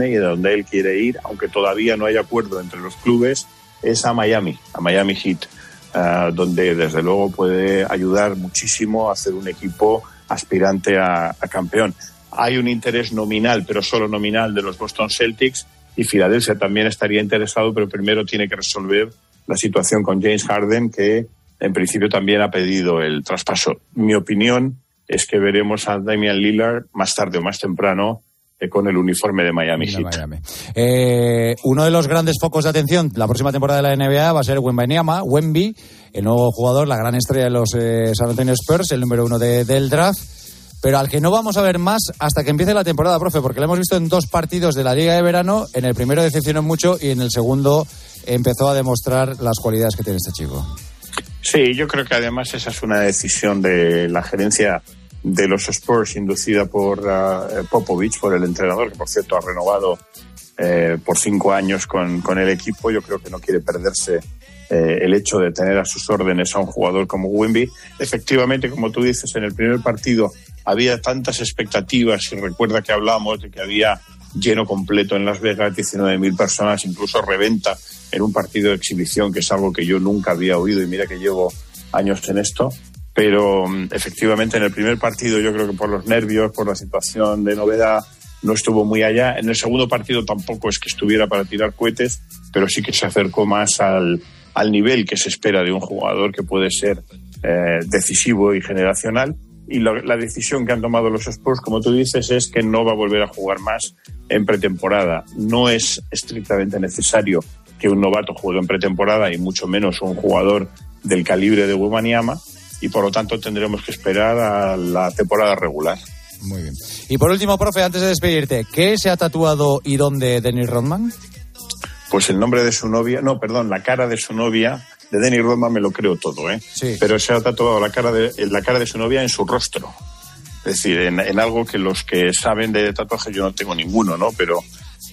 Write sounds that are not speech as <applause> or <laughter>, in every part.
y de donde él quiere ir, aunque todavía no hay acuerdo entre los clubes, es a Miami, a Miami Heat, ah, donde desde luego puede ayudar muchísimo a hacer un equipo aspirante a, campeón. Hay un interés nominal, pero solo nominal, de los Boston Celtics y Filadelfia también estaría interesado, pero primero tiene que resolver la situación con James Harden, que en principio también ha pedido el traspaso. Mi opinión es que veremos a Damian Lillard más tarde o más temprano con el uniforme de Miami Heat. Eh, uno de los grandes focos de atención la próxima temporada de la NBA va a ser Wembanyama, Wemby, el nuevo jugador, la gran estrella de los eh, San Antonio Spurs, el número uno del draft pero al que no vamos a ver más hasta que empiece la temporada, profe, porque lo hemos visto en dos partidos de la Liga de Verano. En el primero decepcionó mucho y en el segundo empezó a demostrar las cualidades que tiene este chico. Sí, yo creo que además esa es una decisión de la gerencia de los Spurs inducida por uh, Popovich, por el entrenador, que por cierto ha renovado eh, por cinco años con, con, el equipo. Yo creo que no quiere perderse eh, el hecho de tener a sus órdenes a un jugador como Wimby. Efectivamente, como tú dices, en el primer partido había tantas expectativas y recuerda que hablábamos de que había lleno completo en Las Vegas, 19.000 personas, incluso reventa en un partido de exhibición, que es algo que yo nunca había oído y mira que llevo años en esto. Pero mm, efectivamente en el primer partido yo creo que por los nervios, por la situación de novedad, no estuvo muy allá. En el segundo partido tampoco es que estuviera para tirar cohetes, pero sí que se acercó más al, al nivel que se espera de un jugador que puede ser eh, decisivo y generacional y la, decisión que han tomado los Spurs, como tú dices, es que no va a volver a jugar más en pretemporada. No es estrictamente necesario que un novato juegue en pretemporada y mucho menos un jugador del calibre de Wemanyama y por lo tanto tendremos que esperar a la temporada regular. Muy bien. Y por último, profe, antes de despedirte, ¿qué se ha tatuado y dónde Dennis Rodman? Pues el nombre de su novia, no, perdón, la cara de su novia de Denny Rodman me lo creo todo, ¿eh? Sí. Pero se ha tatuado la cara de, la cara de su novia en su rostro. Es decir, en, algo que los que saben de tatuajes yo no tengo ninguno, ¿no? Pero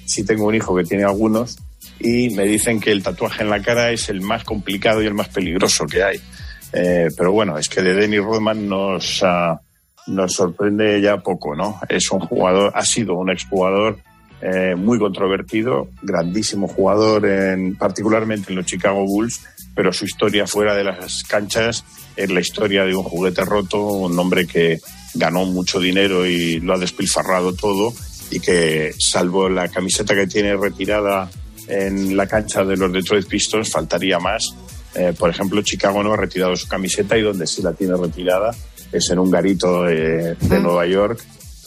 sí tengo un hijo que tiene algunos y me dicen que el tatuaje en la cara es el más complicado y el más peligroso que hay. Eh, pero bueno, es que de Denny Rodman nos, ah, nos sorprende ya poco, ¿no? Es un jugador, ha sido un exjugador eh, muy controvertido, grandísimo jugador, en, particularmente en los Chicago Bulls, pero su historia fuera de las canchas es la historia de un juguete roto, un hombre que ganó mucho dinero y lo ha despilfarrado todo y que salvo la camiseta que tiene retirada en la cancha de los Detroit Pistons faltaría más. Eh, por ejemplo, Chicago no ha retirado su camiseta y donde sí la tiene retirada es en un garito de, Nueva York.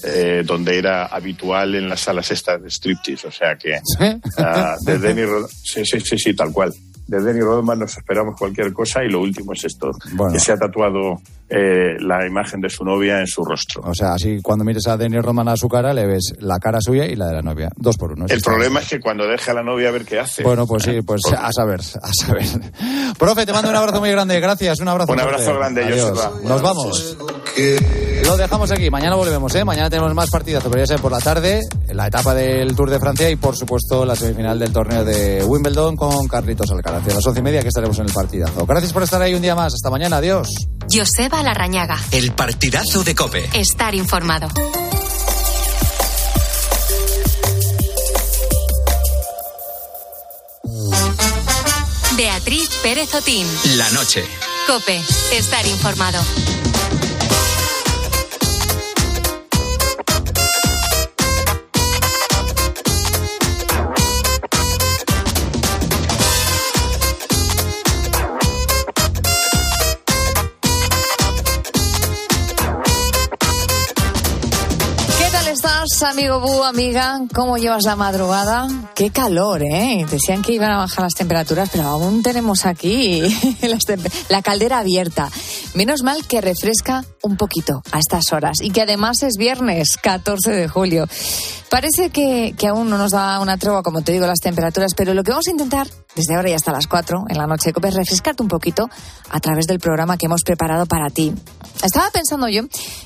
Eh, donde era habitual en las salas estas de striptease, o sea que uh, de <laughs> sí, sí, sí, sí, tal cual de Denny Rodman nos esperamos cualquier cosa y lo último es esto, que se ha tatuado eh, la imagen de su novia en su rostro. O sea, así cuando mires a Denny Rodman a su cara le ves la cara suya y la de la novia, dos por uno. El problema es que cuando deje a la novia a ver qué hace. Bueno, pues sí, pues a saber, a saber. Profe, te mando un abrazo muy grande, gracias, un abrazo. Un abrazo grande, Adiós. Nos vamos. Lo dejamos aquí, mañana volvemos, ¿eh? Mañana tenemos más partidas, pero ya sea por la tarde, la etapa del Tour de Francia y por supuesto la semifinal del torneo de Wimbledon con Carlitos Alcaraz. A las once y media que estaremos en el partidazo. Gracias por estar ahí un día más. Hasta mañana. Adiós. Joseba Larrañaga. El partidazo de Cope. Estar informado. Beatriz Pérez Otín. La noche. Cope. Estar informado. Amigo Bu, amiga? ¿Cómo llevas la madrugada? Qué calor, ¿eh? Decían que iban a bajar las temperaturas, pero aún tenemos aquí <laughs> la caldera abierta. Menos mal que refresca un poquito a estas horas y que además es viernes 14 de julio. Parece que, que aún no nos da una tregua, como te digo, las temperaturas, pero lo que vamos a intentar desde ahora y hasta las 4 en la noche de es refrescarte un poquito a través del programa que hemos preparado para ti. Estaba pensando yo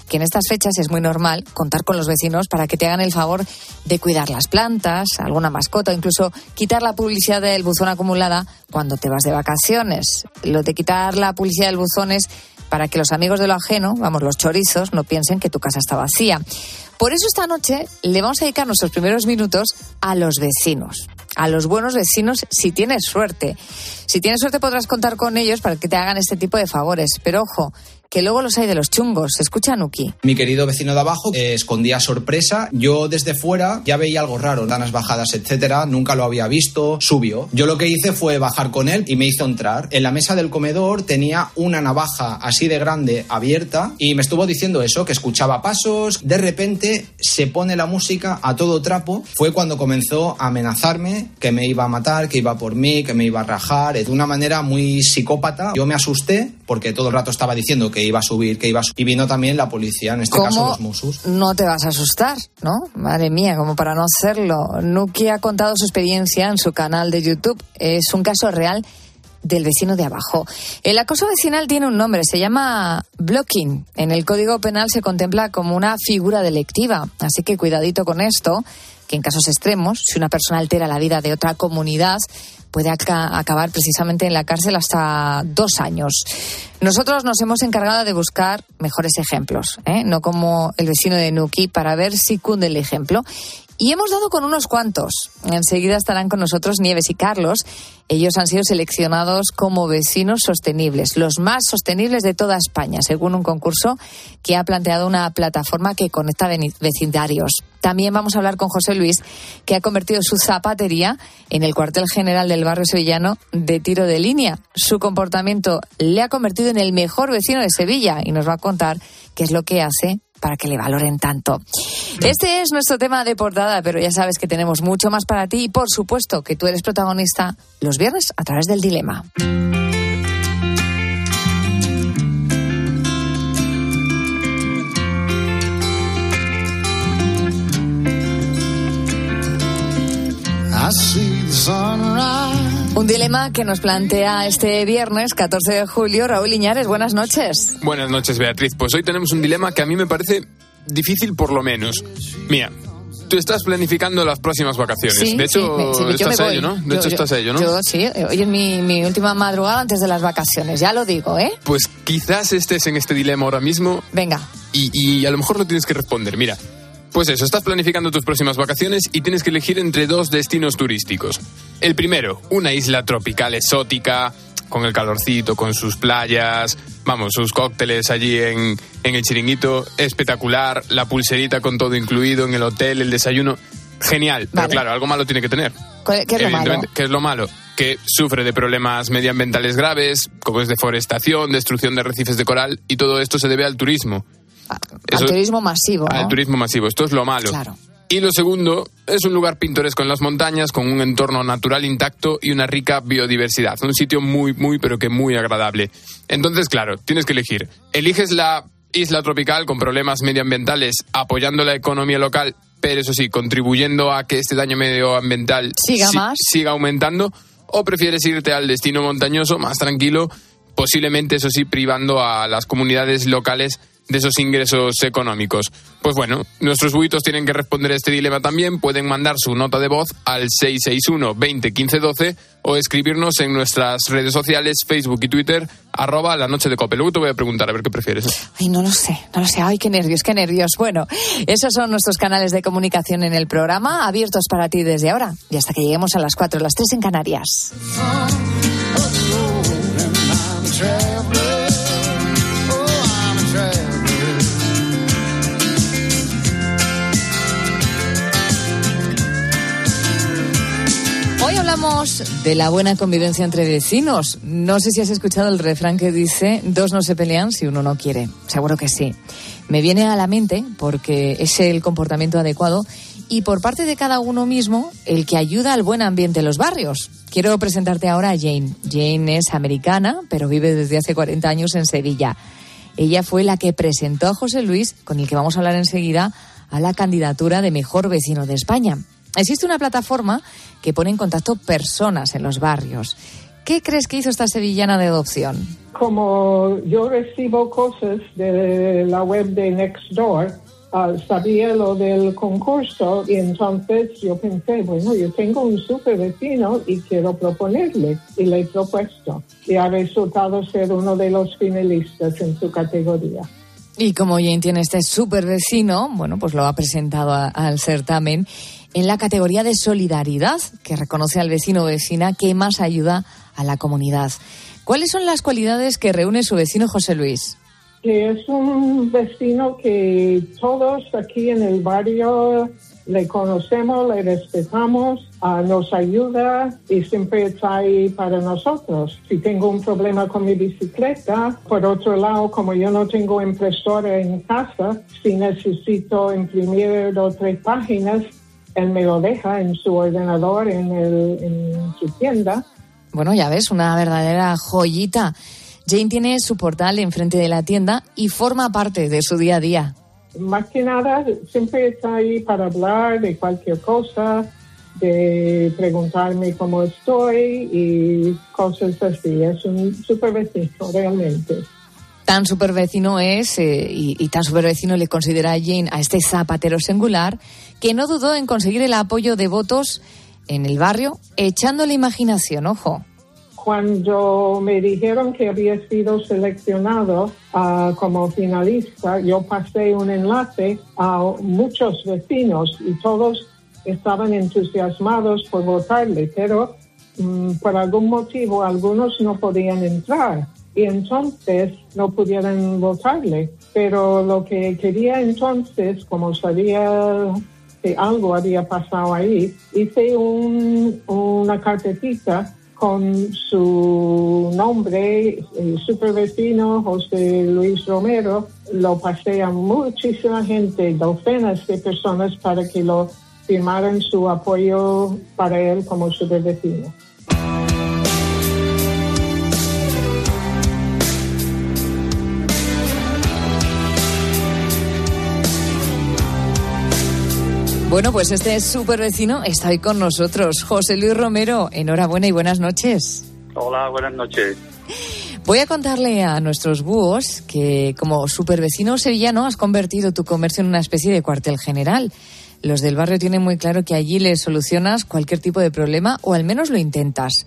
que en estas fechas es muy normal contar con los vecinos para que te hagan el favor de cuidar las plantas, alguna mascota, incluso quitar la publicidad del buzón acumulada cuando te vas de vacaciones. Lo de quitar la publicidad del buzón es para que los amigos de lo ajeno, vamos, los chorizos, no piensen que tu casa está vacía. Por eso esta noche le vamos a dedicar nuestros primeros minutos a los vecinos, a los buenos vecinos si tienes suerte. Si tienes suerte podrás contar con ellos para que te hagan este tipo de favores, pero ojo, que luego los hay de los chungos. Escucha Nuki. Mi querido vecino de abajo eh, escondía sorpresa. Yo desde fuera ya veía algo raro, danas bajadas, etcétera. Nunca lo había visto. Subió. Yo lo que hice fue bajar con él y me hizo entrar. En la mesa del comedor tenía una navaja así de grande abierta y me estuvo diciendo eso, que escuchaba pasos. De repente se pone la música a todo trapo. Fue cuando comenzó a amenazarme que me iba a matar, que iba por mí, que me iba a rajar, de una manera muy psicópata. Yo me asusté porque todo el rato estaba diciendo que iba a subir, que iba a subir. Y vino también la policía, en este caso los Musus. No te vas a asustar, ¿no? Madre mía, como para no hacerlo. Nuki ha contado su experiencia en su canal de YouTube. Es un caso real del vecino de abajo. El acoso vecinal tiene un nombre, se llama blocking. En el Código Penal se contempla como una figura delictiva, así que cuidadito con esto, que en casos extremos, si una persona altera la vida de otra comunidad, puede acabar precisamente en la cárcel hasta dos años. Nosotros nos hemos encargado de buscar mejores ejemplos, ¿eh? no como el vecino de Nuki, para ver si cunde el ejemplo. Y hemos dado con unos cuantos. Enseguida estarán con nosotros Nieves y Carlos. Ellos han sido seleccionados como vecinos sostenibles, los más sostenibles de toda España, según un concurso que ha planteado una plataforma que conecta vecindarios. También vamos a hablar con José Luis, que ha convertido su zapatería en el cuartel general del barrio sevillano de tiro de línea. Su comportamiento le ha convertido en el mejor vecino de Sevilla y nos va a contar qué es lo que hace para que le valoren tanto. Este es nuestro tema de portada, pero ya sabes que tenemos mucho más para ti y por supuesto que tú eres protagonista los viernes a través del dilema. Un dilema que nos plantea este viernes 14 de julio Raúl Iñares. Buenas noches. Buenas noches, Beatriz. Pues hoy tenemos un dilema que a mí me parece difícil por lo menos. Mira, tú estás planificando las próximas vacaciones. de hecho, estás a ello, ¿no? De hecho, estás a ello, ¿no? Yo sí. Hoy es mi, mi, última madrugada antes de las vacaciones. Ya lo digo, ¿eh? Pues quizás estés en este dilema ahora mismo. Venga. Y, y a lo mejor lo tienes que responder. Mira, pues eso, estás planificando tus próximas vacaciones y tienes que elegir entre dos destinos turísticos. El primero, una isla tropical exótica, con el calorcito, con sus playas, vamos, sus cócteles allí en, el chiringuito, espectacular, la pulserita con todo incluido en el hotel, el desayuno, genial. Pero claro, algo malo tiene que tener. ¿Qué es lo malo? ¿Qué es lo malo? Que sufre de problemas medioambientales graves, como es deforestación, destrucción de arrecifes de coral, y todo esto se debe al turismo al turismo masivo. Al turismo masivo, esto es lo malo. Claro. Y lo segundo, es un lugar pintoresco en las montañas, con un entorno natural intacto y una rica biodiversidad. Un sitio muy, muy, pero que muy agradable. Entonces, claro, tienes que elegir. Eliges la isla tropical con problemas medioambientales, apoyando la economía local, pero eso sí, contribuyendo a que este daño medioambiental siga, más. siga aumentando, o prefieres irte al destino montañoso, más tranquilo, posiblemente, eso sí, privando a las comunidades locales de esos ingresos económicos. Pues bueno, nuestros buitos tienen que responder a este dilema también. Pueden mandar su nota de voz al 661 20 15 12 o escribirnos en nuestras redes sociales, Facebook y Twitter, arroba la noche de Cope. Luego te voy a preguntar a ver qué prefieres. Ay, no lo sé, no lo sé. Ay, qué nervios, qué nervios. Bueno, esos son nuestros canales de comunicación en el programa, abiertos para ti desde ahora y hasta que lleguemos a las 4, las 3 en Canarias. De la buena convivencia entre vecinos. No sé si has escuchado el refrán que dice, dos no se pelean si uno no quiere. Seguro que sí. Me viene a la mente porque es el comportamiento adecuado y por parte de cada uno mismo el que ayuda al buen ambiente en los barrios. Quiero presentarte ahora a Jane. Jane es americana, pero vive desde hace 40 años en Sevilla. Ella fue la que presentó a José Luis, con el que vamos a hablar enseguida, a la candidatura de mejor vecino de España. Existe una plataforma que pone en contacto personas en los barrios. ¿Qué crees que hizo esta sevillana de adopción? Como yo recibo cosas de la web de Nextdoor, ah, sabía lo del concurso y entonces yo pensé, bueno, yo tengo un super vecino y quiero proponerle y le he propuesto y ha resultado ser uno de los finalistas en su categoría. Y como Jane tiene este super vecino, bueno, pues lo ha presentado al certamen en la categoría de solidaridad, que reconoce al vecino o vecina que más ayuda a la comunidad. ¿Cuáles son las cualidades que reúne su vecino José Luis? Que es un vecino que todos aquí en el barrio le conocemos, le respetamos, ah, nos ayuda y siempre está ahí para nosotros. Si tengo un problema con mi bicicleta, por otro lado, como yo no tengo impresora en casa, si necesito imprimir dos o tres páginas, él me lo deja en su ordenador, en, el, en su tienda. Bueno, ya ves, una verdadera joyita. Jane tiene su portal enfrente de la tienda y forma parte de su día a día. Más que nada, siempre está ahí para hablar de cualquier cosa, de preguntarme cómo estoy y cosas así. Es un super vecino, realmente. Tan super vecino es eh, y, y, tan super vecino le considera a Jane a este zapatero singular que no dudó en conseguir el apoyo de votos en el barrio, echando la imaginación, ojo. Cuando me dijeron que había sido seleccionado uh, como finalista, yo pasé un enlace a muchos vecinos y todos estaban entusiasmados por votarle, pero um, por algún motivo algunos no podían entrar y entonces no pudieron votarle. Pero lo que quería entonces, como sabía que algo había pasado ahí, hice un, una carpetita con su nombre, el super vecino José Luis Romero, lo pasé a muchísima gente, docenas de personas para que lo firmaran su apoyo para él como super Bueno, pues este súper vecino está hoy con nosotros. José Luis Romero, enhorabuena y buenas noches. Hola, buenas noches. Voy a contarle a nuestros búhos que como super vecino sevillano has convertido tu comercio en una especie de cuartel general. Los del barrio tienen muy claro que allí les solucionas cualquier tipo de problema o al menos lo intentas.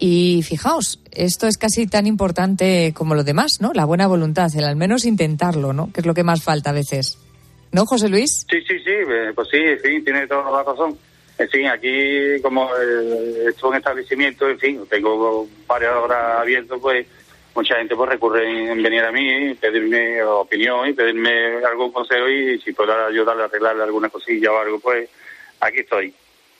Y fijaos, esto es casi tan importante como lo demás, ¿no? La buena voluntad, el al menos intentarlo, ¿no? Que es lo que más falta a veces. ¿No, José Luis? Sí, sí, sí, eh, pues sí, sí, tiene toda la razón. En fin, aquí como eh, es un establecimiento, en fin, tengo varias horas abiertas, pues mucha gente pues recurre en venir a mí, pedirme opinión y pedirme algún consejo y si puedo ayudarle a arreglarle alguna cosilla o algo, pues aquí estoy.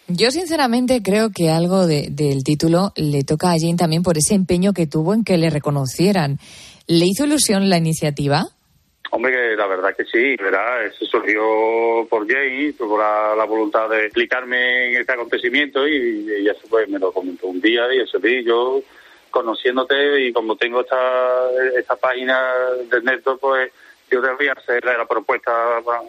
Yo sinceramente creo que algo del título le toca a Jane también por ese empeño que tuvo en que le reconocieran. ¿Le hizo ilusión la iniciativa? Hombre, la verdad que sí, ¿verdad? Eso surgió por Jane, por la, voluntad de explicarme en este acontecimiento y ella pues, me lo comentó un día y eso sí, yo conociéndote y como tengo esta, esta página del network, pues yo debería hacer la propuesta para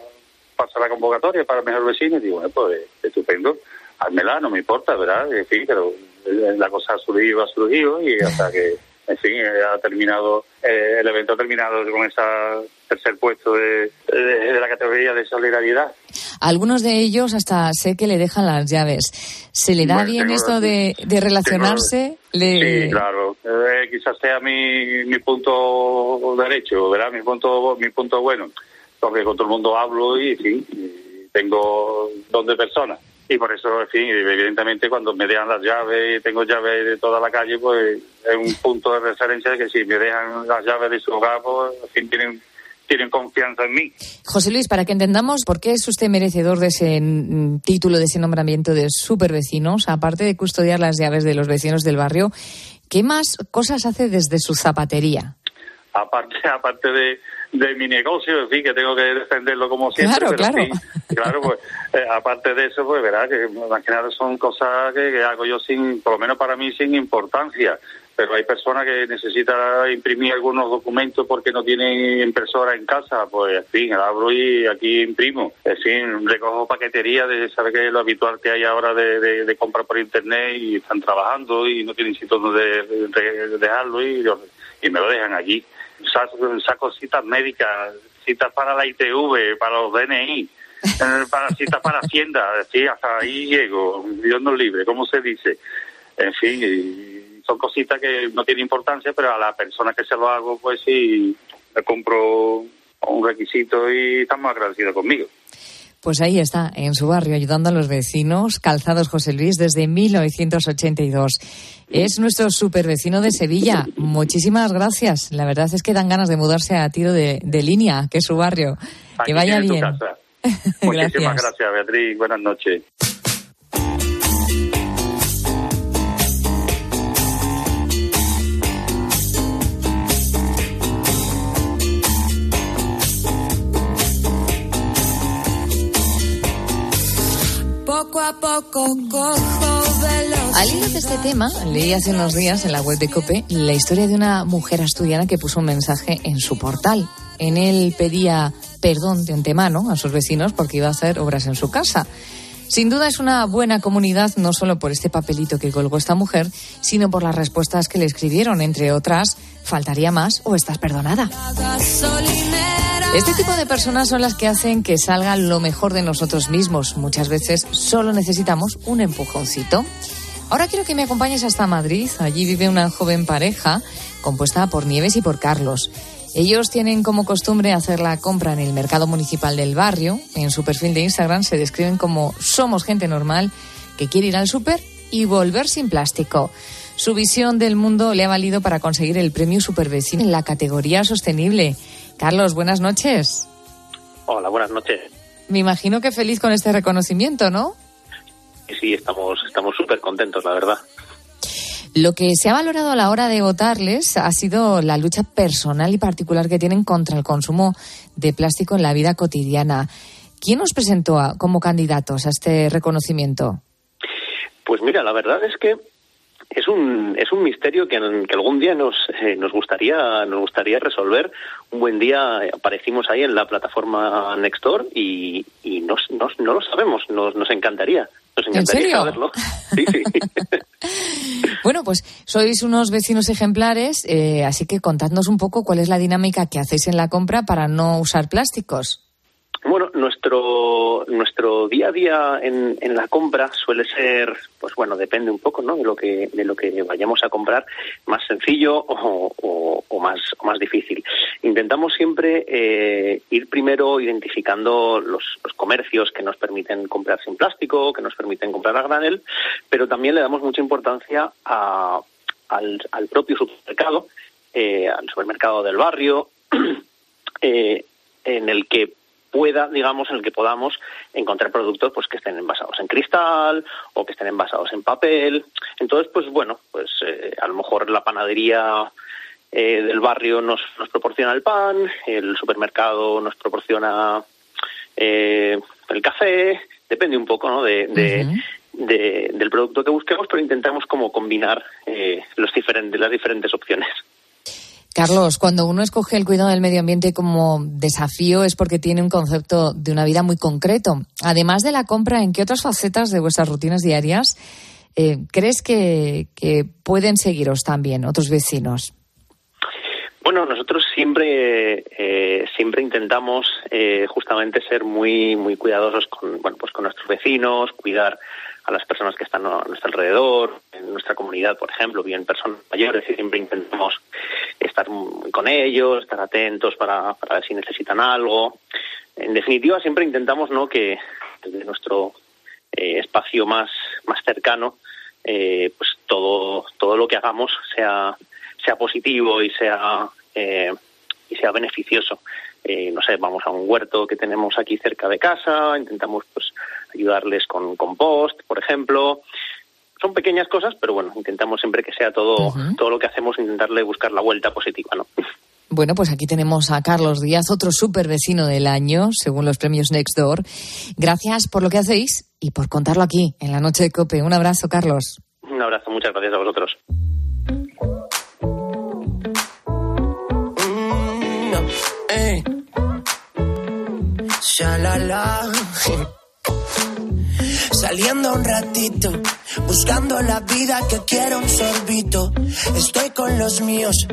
pasar la convocatoria para mejor vecino y digo, bueno, pues estupendo, házmela, no me importa, ¿verdad? En fin, pero la cosa ha surgido, ha surgido y hasta que en fin, ha terminado, eh, el evento ha terminado con ese tercer puesto de, la categoría de solidaridad. Algunos de ellos hasta sé que le dejan las llaves. ¿Se le da bien esto de, relacionarse? Sí, claro. Eh, quizás sea mi, mi punto derecho, ¿verdad? Mi punto, mi punto bueno. Porque con todo el mundo hablo y, en fin, tengo dos de personas y por eso, en fin, evidentemente cuando me dejan las llaves y tengo llaves de toda la calle, pues es un punto de referencia de que si me dejan las llaves de su hogar, pues en fin, tienen tienen confianza en mí. José Luis, para que entendamos por qué es usted merecedor de ese mm, título, de ese nombramiento de supervecinos, aparte de custodiar las llaves de los vecinos del barrio, ¿qué más cosas hace desde su zapatería? Aparte, <laughs> aparte de, de mi negocio, en fin, que tengo que defenderlo como siempre. Claro, claro. claro, pues, eh, aparte de eso, pues verá que más que nada son cosas que, hago yo sin, por lo menos para mí, sin importancia. Pero hay personas que necesitan imprimir algunos documentos porque no tienen impresora en casa, pues en fin, abro y aquí imprimo. En fin, recojo paquetería de saber que es lo habitual que hay ahora de, de, comprar por internet y están trabajando y no tienen sitio donde dejarlo y, y me lo dejan allí saco, cositas médicas, citas para la ITV, para los DNI, <laughs> para citas para Hacienda, sí, hasta ahí llego, Dios nos libre, ¿cómo se dice? En fin, son cositas que no tienen importancia, pero a la persona que se lo hago, pues sí, le compro un requisito y estamos agradecidos conmigo. Pues ahí está, en su barrio, ayudando a los vecinos, Calzados José Luis, desde 1982. Es nuestro super vecino de Sevilla. Muchísimas gracias. La verdad es que dan ganas de mudarse a tiro de, línea, que es su barrio. que vaya bien. <laughs> Muchísimas gracias, Beatriz. Buenas noches. Al hilo de este tema, leí hace unos días en la web de COPE la historia de una mujer asturiana que puso un mensaje en su portal. En él pedía perdón de antemano a sus vecinos porque iba a hacer obras en su casa. Sin duda es una buena comunidad, no solo por este papelito que colgó esta mujer, sino por las respuestas que le escribieron, entre otras, faltaría más o estás perdonada. Este tipo de personas son las que hacen que salga lo mejor de nosotros mismos. Muchas veces solo necesitamos un empujoncito. Ahora quiero que me acompañes hasta Madrid. Allí vive una joven pareja compuesta por Nieves y por Carlos. Ellos tienen como costumbre hacer la compra en el mercado municipal del barrio. En su perfil de Instagram se describen como somos gente normal que quiere ir al súper y volver sin plástico. Su visión del mundo le ha valido para conseguir el premio Supervecino en la categoría sostenible. Carlos, buenas noches. Hola, buenas noches. Me imagino que feliz con este reconocimiento, ¿no? Sí, estamos estamos súper contentos, la verdad. Lo que se ha valorado a la hora de votarles ha sido la lucha personal y particular que tienen contra el consumo de plástico en la vida cotidiana. ¿Quién nos presentó como candidatos a este reconocimiento? Pues mira, la verdad es que es un, es un misterio que, algún día nos, eh, nos, gustaría, nos gustaría resolver. Un buen día aparecimos ahí en la plataforma Nextdoor y, y no lo sabemos, nos, nos encantaría. Nos encantaría saberlo. Sí, sí. <laughs> bueno, pues sois unos vecinos ejemplares, eh, así que contadnos un poco cuál es la dinámica que hacéis en la compra para no usar plásticos. Bueno, nuestro nuestro día a día en, en, la compra suele ser, pues bueno, depende un poco, ¿no? De lo que de lo que vayamos a comprar, más sencillo o, o, más o más difícil. Intentamos siempre eh, ir primero identificando los, los, comercios que nos permiten comprar sin plástico, que nos permiten comprar a granel, pero también le damos mucha importancia al, al propio supermercado, eh, al supermercado del barrio, <clears throat> eh, en el que pueda, digamos, en el que podamos encontrar productos pues que estén envasados en cristal o que estén envasados en papel. Entonces, pues bueno, pues eh, a lo mejor la panadería eh, del barrio nos, nos proporciona el pan, el supermercado nos proporciona eh, el café, depende un poco ¿no? de, del producto que busquemos, pero intentamos como combinar los diferentes, las diferentes opciones. Carlos, cuando uno escoge el cuidado del medio ambiente como desafío es porque tiene un concepto de una vida muy concreto. Además de la compra, ¿en qué otras facetas de vuestras rutinas diarias eh, crees que, pueden seguiros también otros vecinos? Bueno, nosotros siempre eh, siempre intentamos eh, justamente ser muy muy cuidadosos con bueno pues con nuestros vecinos, cuidar a las personas que están a nuestro alrededor, en nuestra comunidad, por ejemplo, bien personas mayores, y siempre intentamos estar con ellos, estar atentos para, ver si necesitan algo. En definitiva, siempre intentamos ¿no? que desde nuestro eh, espacio más, más cercano, eh, pues todo, todo lo que hagamos sea, sea positivo y sea, eh, y sea beneficioso. No sé, vamos a un huerto que tenemos aquí cerca de casa, intentamos pues ayudarles con compost, por ejemplo. Son pequeñas cosas, pero bueno, intentamos siempre que sea todo, todo lo que hacemos, intentarle buscar la vuelta positiva, ¿no? Bueno, pues aquí tenemos a Carlos Díaz, otro súper vecino del año, según los premios Nextdoor. Gracias por lo que hacéis y por contarlo aquí, en la noche de COPE. Un abrazo, Carlos. Un abrazo, muchas gracias a vosotros. Saliendo un ratito, buscando la vida que quiero un sorbito. Estoy con los míos,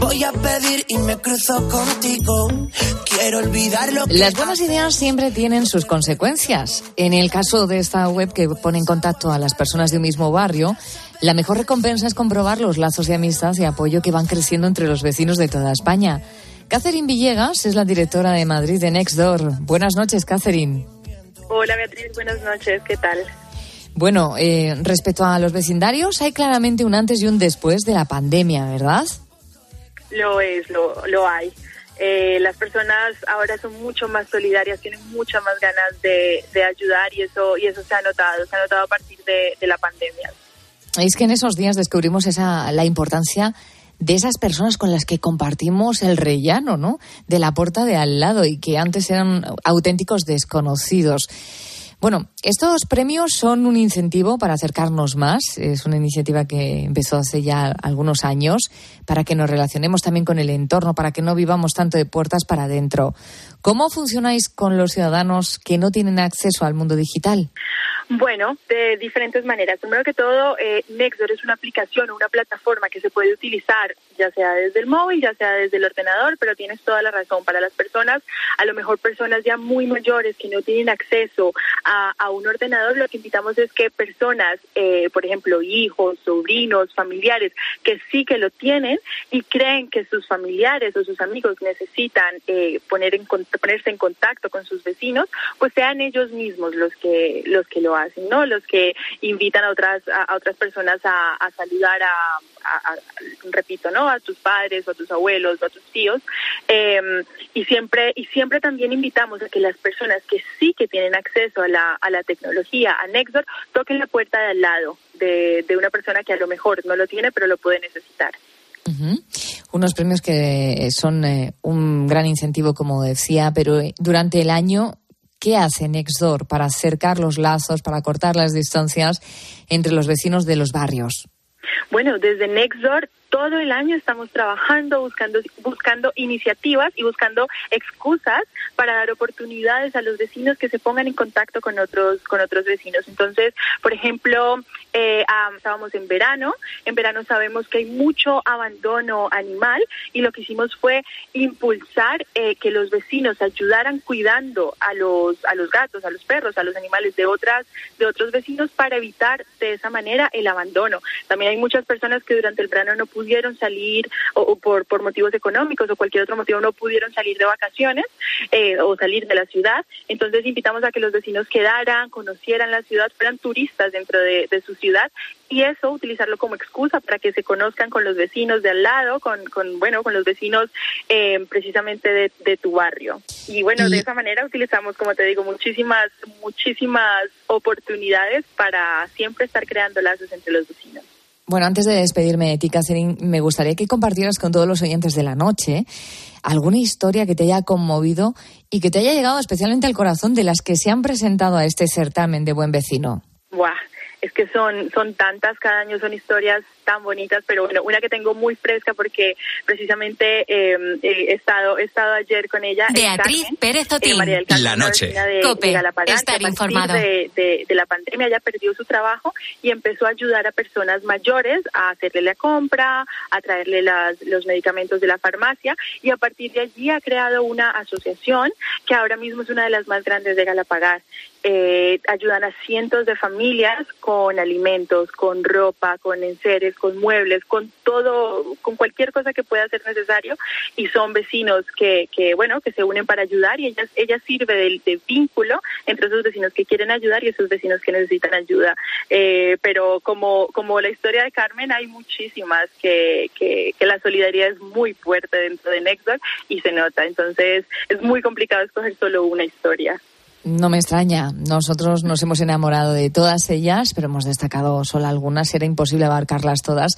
Voy a pedir y me. Quiero olvidarlo. Las buenas ideas siempre tienen sus consecuencias. En el caso de esta web que pone en contacto a las personas de un mismo barrio, la mejor recompensa es comprobar los lazos de amistad y apoyo que van creciendo entre los vecinos de toda España. Catherine Villegas es la directora de Madrid de Nextdoor. Buenas noches, Catherine. Hola Beatriz, buenas noches, ¿qué tal? Bueno, eh, respecto a los vecindarios, hay claramente un antes y un después de la pandemia, ¿verdad? Lo es, lo, lo hay. Eh, las personas ahora son mucho más solidarias, tienen muchas más ganas de, ayudar y eso y eso se ha notado, se ha notado a partir de, de la pandemia. Es que en esos días descubrimos esa la importancia de esas personas con las que compartimos el rellano, ¿no? De la puerta de al lado y que antes eran auténticos desconocidos. Bueno, estos premios son un incentivo para acercarnos más. Es una iniciativa que empezó hace ya algunos años para que nos relacionemos también con el entorno, para que no vivamos tanto de puertas para adentro. ¿Cómo funcionáis con los ciudadanos que no tienen acceso al mundo digital? Bueno, de diferentes maneras. Primero que todo, eh, Nextdoor es una aplicación una plataforma que se puede utilizar ya sea desde el móvil, ya sea desde el ordenador, pero tienes toda la razón. Para las personas, a lo mejor personas ya muy mayores que no tienen acceso a, un ordenador, lo que invitamos es que personas, eh, por ejemplo, hijos, sobrinos, familiares, que sí que lo tienen y creen que sus familiares o sus amigos necesitan eh, poner en, ponerse en contacto con sus vecinos, pues sean ellos mismos los que los que lo ¿no? Los que invitan a otras a, otras personas a, saludar a, repito, ¿no? A tus padres o a tus abuelos o a tus tíos em, y siempre y siempre también invitamos a que las personas que sí que tienen acceso a la a la tecnología, a Nextdoor, toquen la puerta de al lado de, de una persona que a lo mejor no lo tiene pero lo puede necesitar. Unos premios que son eh, un gran incentivo, como decía, pero eh, durante el año ¿Qué hace Nextdoor para acercar los lazos, para cortar las distancias entre los vecinos de los barrios? Bueno, desde Nextdoor todo el año estamos trabajando, buscando, buscando iniciativas y buscando excusas para dar oportunidades a los vecinos que se pongan en contacto con otros, con otros vecinos. Entonces, por ejemplo, eh, estábamos en verano, en verano sabemos que hay mucho abandono animal y lo que hicimos fue impulsar eh, que los vecinos ayudaran cuidando a los, a los gatos, a los perros, a los animales de otras, de otros vecinos para evitar de esa manera el abandono. También hay muchas personas que durante el verano no pudieron salir o, por, por motivos económicos o cualquier otro motivo no pudieron salir de vacaciones eh, o salir de la ciudad. Entonces invitamos a que los vecinos quedaran, conocieran la ciudad, fueran turistas dentro de, su ciudad y eso utilizarlo como excusa para que se conozcan con los vecinos de al lado, con, con bueno, con los vecinos eh, precisamente de, de, tu barrio. Y bueno, de esa manera utilizamos, como te digo, muchísimas, muchísimas oportunidades para siempre estar creando lazos entre los vecinos. Bueno, antes de despedirme de ti, Catherine, me gustaría que compartieras con todos los oyentes de la noche alguna historia que te haya conmovido y que te haya llegado especialmente al corazón de las que se han presentado a este certamen de Buen Vecino. Buah, es que son, son tantas, cada año son historias tan bonitas, pero bueno, una que tengo muy fresca porque precisamente em, he estado he estado ayer con ella. Beatriz Pérez eh, María del la noche. De, Cope, estar informado. De, de, la pandemia ella perdió su trabajo y empezó a ayudar a personas mayores a hacerle la compra, a traerle las, los medicamentos de la farmacia y a partir de allí ha creado una asociación que ahora mismo es una de las más grandes de Galapagar. Eh, ayudan a cientos de familias con alimentos, con ropa, con enseres, con muebles, con todo, con cualquier cosa que pueda ser necesario y son vecinos que, que bueno, que se unen para ayudar y ella, ella sirve de, vínculo entre esos vecinos que quieren ayudar y esos vecinos que necesitan ayuda. Eh, pero como, como la historia de Carmen, hay muchísimas que, que, que la solidaridad es muy fuerte dentro de Nextdoor y se nota. Entonces es muy complicado escoger solo una historia. No me extraña. Nosotros nos hemos enamorado de todas ellas, pero hemos destacado solo algunas. Era imposible abarcarlas todas.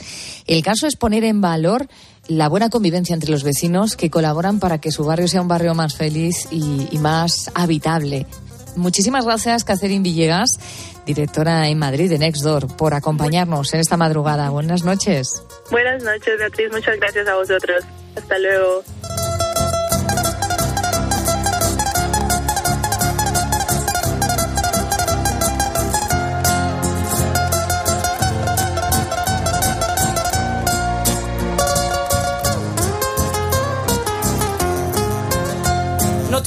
El caso es poner en valor la buena convivencia entre los vecinos que colaboran para que su barrio sea un barrio más feliz y, más habitable. Muchísimas gracias, Catherine Villegas, directora en Madrid de Nextdoor, por acompañarnos en esta madrugada. Buenas noches. Buenas noches, Beatriz. Muchas gracias a vosotros. Hasta luego.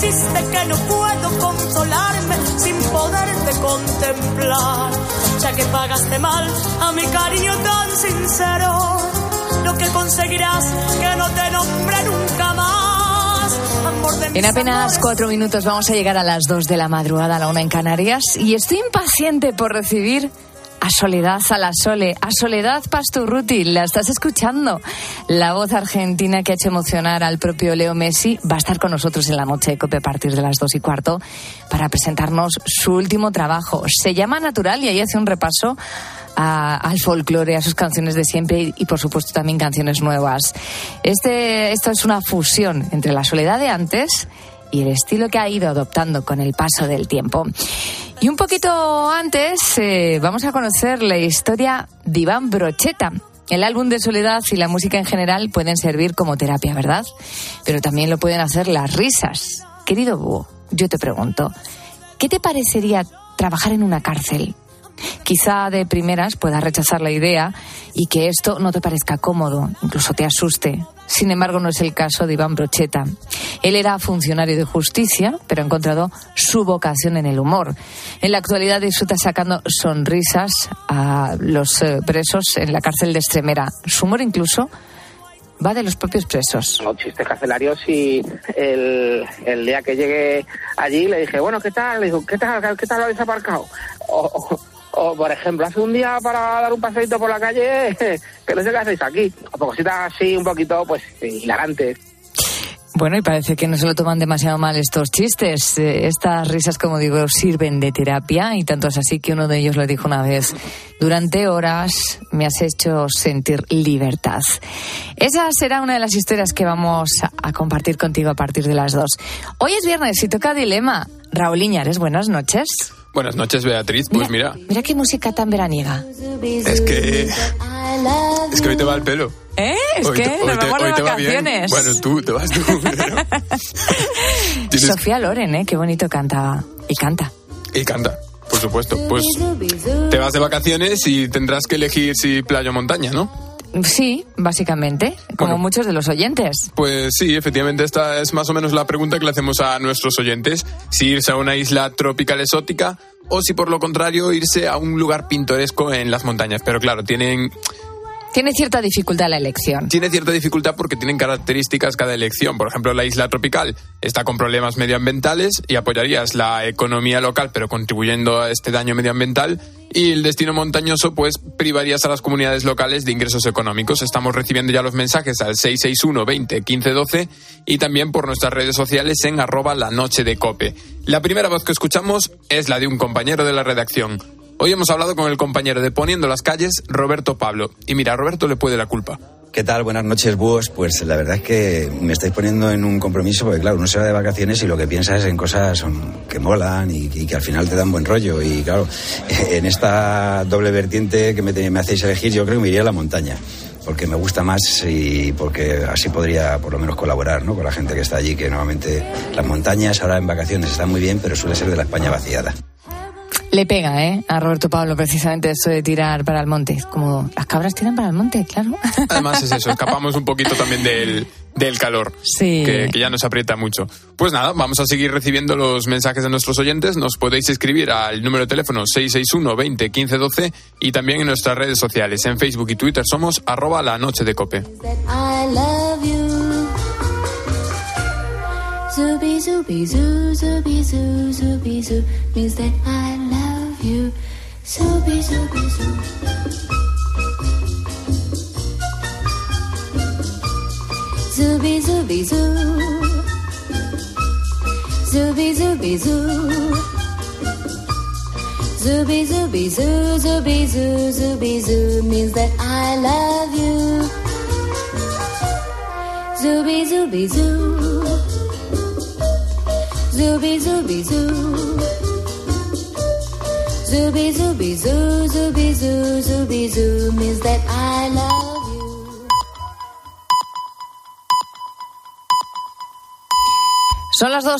que me hiciste que no puedo consolarme sin poderte contemplar. Ya que pagaste mal a mi cariño tan sincero, lo que conseguirás que no te nombre nunca más. Amor de mis En apenas cuatro minutos vamos a llegar a las dos de la madrugada, a la una en Canarias, y estoy impaciente por recibir Soledad a la Sole, a Soledad Pasturruti, la estás escuchando. La voz argentina que ha hecho emocionar al propio Leo Messi va a estar con nosotros en la noche de COPE a partir de las dos y cuarto para presentarnos su último trabajo. Se llama Natural y ahí hace un repaso a- al folclore, a sus canciones de siempre y, y, por supuesto también canciones nuevas. Este, esto es una fusión entre la soledad de antes y el estilo que ha ido adoptando con el paso del tiempo. Y un poquito antes eh, vamos a conocer la historia de Iván Brocheta. El álbum de Soledad y la música en general pueden servir como terapia, ¿verdad? Pero también lo pueden hacer las risas. Querido Búho, yo te pregunto, ¿qué te parecería trabajar en una cárcel? Quizá de primeras puedas rechazar la idea y que esto no te parezca cómodo, incluso te asuste. Sin embargo, no es el caso de Iván Brocheta. Él era funcionario de justicia, pero ha encontrado su vocación en el humor. En la actualidad disfruta sacando sonrisas a los eh, presos en la cárcel de Extremera. Su humor incluso va de los propios presos. los chistes carcelarios y el, día que llegué allí le dije, bueno, ¿qué tal? Le digo, ¿qué tal? ¿Qué tal lo habéis aparcado? O- por ejemplo, hace un día para dar un paseito por la calle, <laughs> que no sé qué hacéis aquí. O cositas así un poquito, pues, hilarantes. Bueno, y parece que no se lo toman demasiado mal estos chistes. Eh, Estas risas, como digo, sirven de terapia y tanto es así que uno de ellos lo dijo una vez. Durante horas me has hecho sentir libertad. Esa será una de las historias que vamos a- a compartir contigo a partir de las dos. Hoy es viernes y toca dilema. Raúl Iñares, buenas noches. Buenas noches, Beatriz. Pues mira, Mira qué música tan veraniega. es que. Es que hoy te va el pelo. ¿Eh? Es Hoy que te- hoy te- hoy te va bien. vacaciones. Bueno, tú, te vas tú. <laughs> Tienes- Sofía Loren, ¿eh? Qué bonito cantaba. Y canta. Y canta, por supuesto. Pues te vas de vacaciones y tendrás que elegir si playa o montaña, ¿no? Sí, básicamente, como Bueno. muchos de los oyentes. Pues sí, efectivamente, esta es más o menos la pregunta que le hacemos a nuestros oyentes. Si irse a una isla tropical exótica o si por lo contrario irse a un lugar pintoresco en las montañas. Pero claro, tienen, Tiene cierta dificultad la elección. tiene cierta dificultad porque tienen características cada elección. Por ejemplo, la isla tropical está con problemas medioambientales y apoyarías la economía local, pero contribuyendo a este daño medioambiental. Y el destino montañoso, pues privarías a las comunidades locales de ingresos económicos. Estamos recibiendo ya los mensajes al 661 20 15 12 y también por nuestras redes sociales en arroba la noche de cope. La primera voz que escuchamos es la de un compañero de la redacción. Hoy hemos hablado con el compañero de Poniendo las calles, Roberto Pablo. Y mira, Roberto le puede la culpa. ¿Qué tal? Buenas noches, búhos. Pues la verdad es que me estáis poniendo en un compromiso porque, claro, uno se va de vacaciones y lo que piensa es en cosas que molan y, que al final te dan buen rollo. Y, claro, <laughs> en esta doble vertiente que me, me hacéis elegir, yo creo que me iría a la montaña. Porque me gusta más y porque así podría por lo menos colaborar ¿no? con la gente que está allí, que normalmente las montañas ahora en vacaciones están muy bien, pero suele ser de la España vaciada. Le pega, ¿eh? A Roberto Pablo precisamente eso de tirar para el monte. Como las cabras tiran para el monte, claro. <laughs> Además es eso, escapamos un poquito también del, del calor, Sí. que, que ya nos aprieta mucho. Pues nada, vamos a seguir recibiendo los mensajes de nuestros oyentes. Nos podéis escribir al número de teléfono 661 20 15 12 y también en nuestras redes sociales. En Facebook y Twitter somos arroba la noche de cope. Means that I you. Zooby zooby zoo. Zooby zooby zoo. Zooby zooby zoo. Zooby zooby zoo, zooby zoo, zooby zoo means that I love you. Zooby zooby zoo. Zooby zooby zoo. Zooby zooby zoo, zooby zoo, zooby zoo means that I love you. Son las dos